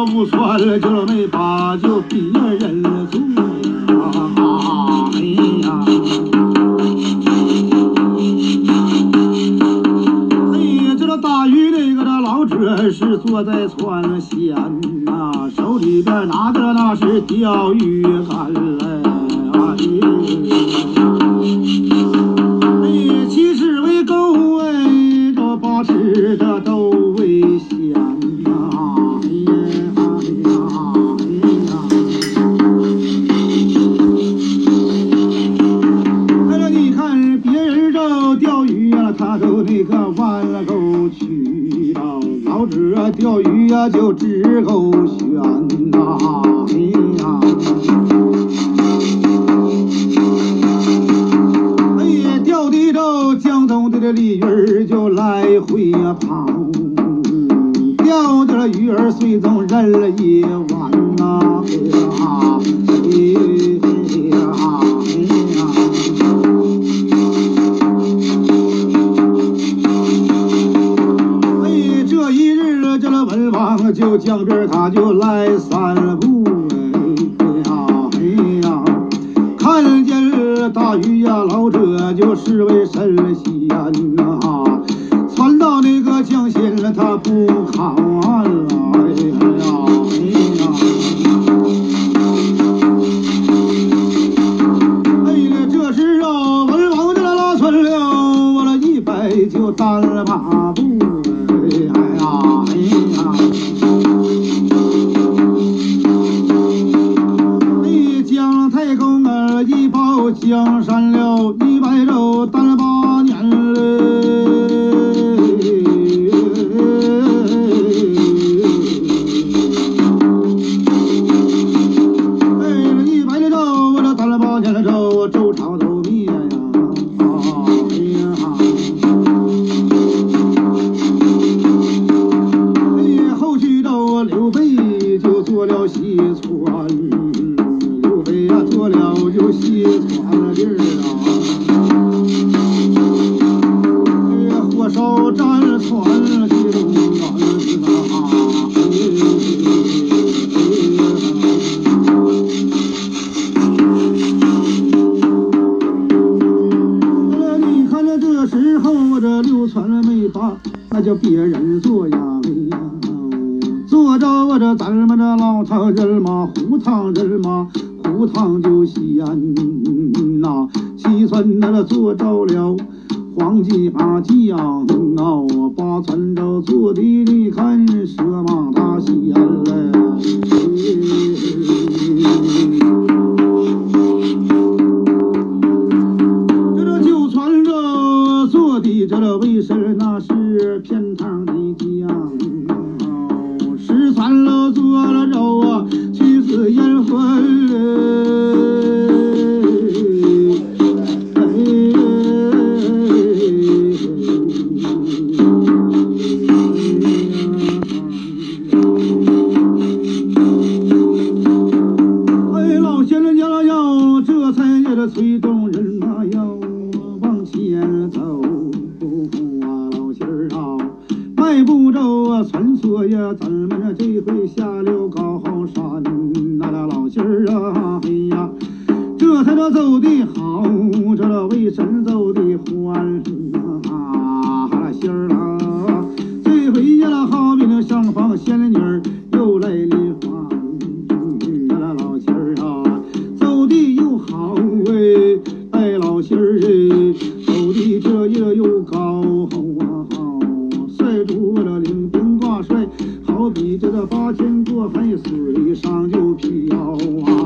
了无算了，就没把就别人做呀，哎呀，哎，这个大鱼那个这老者是坐在船舷呐，手里边拿着那是钓鱼竿嘞，哎。哎，七尺为钩哎，这八尺这都一个弯了钩去老子啊钓鱼呀、就只够悬呐，哎呀。钓的着江东的这鲤鱼儿就来回呀跑，钓的这鱼儿水中人了一弯呐，哎呀，哎呀，就江边他就来散步，哎呀哎呀，看见了大鱼呀，老者就是为神仙呐，传到那个江心了，他不看了，哎呀哎呀。哎呀，这时啊，文王这拉村了，我了一百就单了马步，哎呀哎呀。江山了，一百肉单了八年嘞。哎，这一百的肉，我这单了八年的就西川的老唐人嘛，胡唐人嘛，胡唐就西安呐，西村那个做着了。黄鸡八将啊，八村的坐的，你看蛇马他西安嘞。这烟花迈步着啊，穿梭呀，咱们这这回下了高山，那那老仙儿啊，哎呀，这才这走的好，这为神走的欢啊，哈仙儿啊，这回呀，好比那上房仙女儿又来了花。那那老仙儿啊，走的又好哎，哎老仙儿，走的这也又高啊，你这个八千多海水上就飘啊，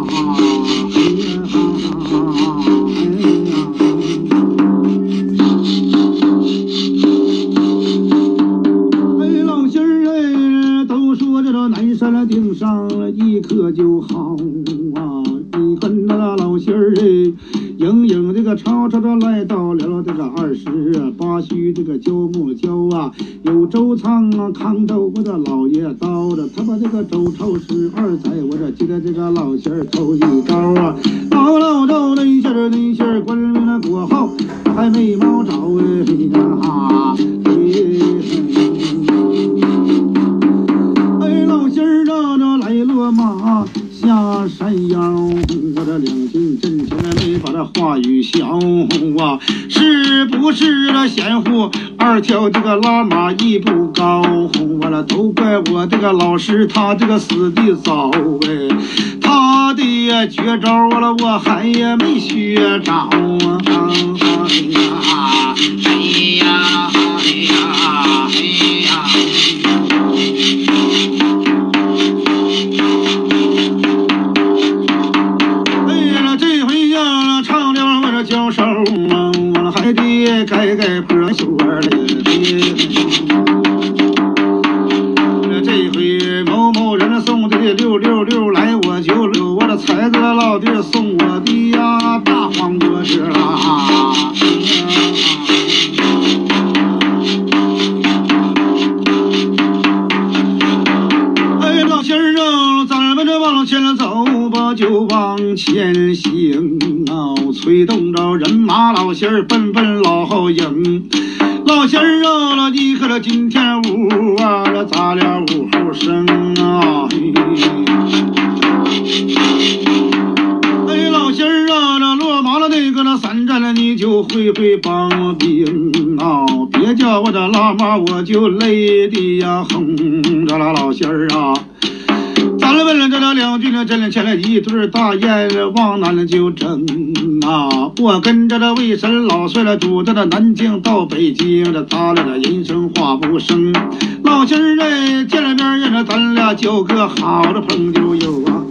吵的来到了这个二十八虚这个焦木焦啊，有周仓啊，康州我的老爷刀的，他把这个周朝十二载，我这记得这个老仙儿头一招啊，老老赵那仙儿那仙儿官名那国号还没猫着哎呀，哎。哎，老仙儿啊，这腰，我这两军阵前没这话语消啊，是不是那贤户二条这个拉马一不高？完了都怪我这个老师他这个死的早哎，他的绝招完了我还也没学着啊！哎呀，交手啊，我还得改改破袖儿嘞。这回某某人送的六六六来，我就六我的财哥老弟送我的呀大黄脖子啦。往前走吧，就往前行啊！催动着人马，老仙儿奔奔老后迎。老仙儿啊，你可这今天午啊，这咋了午后生啊？哎，老仙儿啊，这落马了那个那三战了，你就会会帮兵啊！别叫我这拉马，我就累的呀哼！这啦老仙儿啊！咱们问了这了两军呢，真前来一对大雁往南就征啊！我跟着这魏神老帅了，主着这南京到北京，这他俩的人生话不生。老仙儿哎，见了面呀，咱俩交个好的朋友友啊！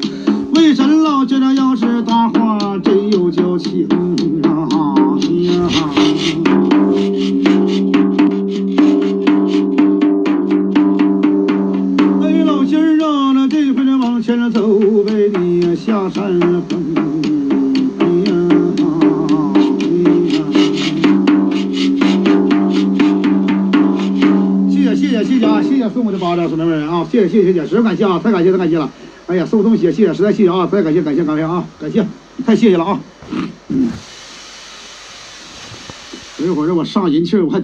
魏神老觉得要是搭话，真有交情啊！回呢往前走呗，你下山峰。哎呀，哎呀，谢谢谢谢谢谢啊，谢谢送我的巴掌，兄弟们啊，谢谢谢谢谢谢，实在感谢啊，太感谢太感谢了。哎呀，送东西，谢谢，实在谢谢啊，太感谢感谢感谢啊，感谢，太谢谢了啊。嗯，等一会儿让我上人气，我还。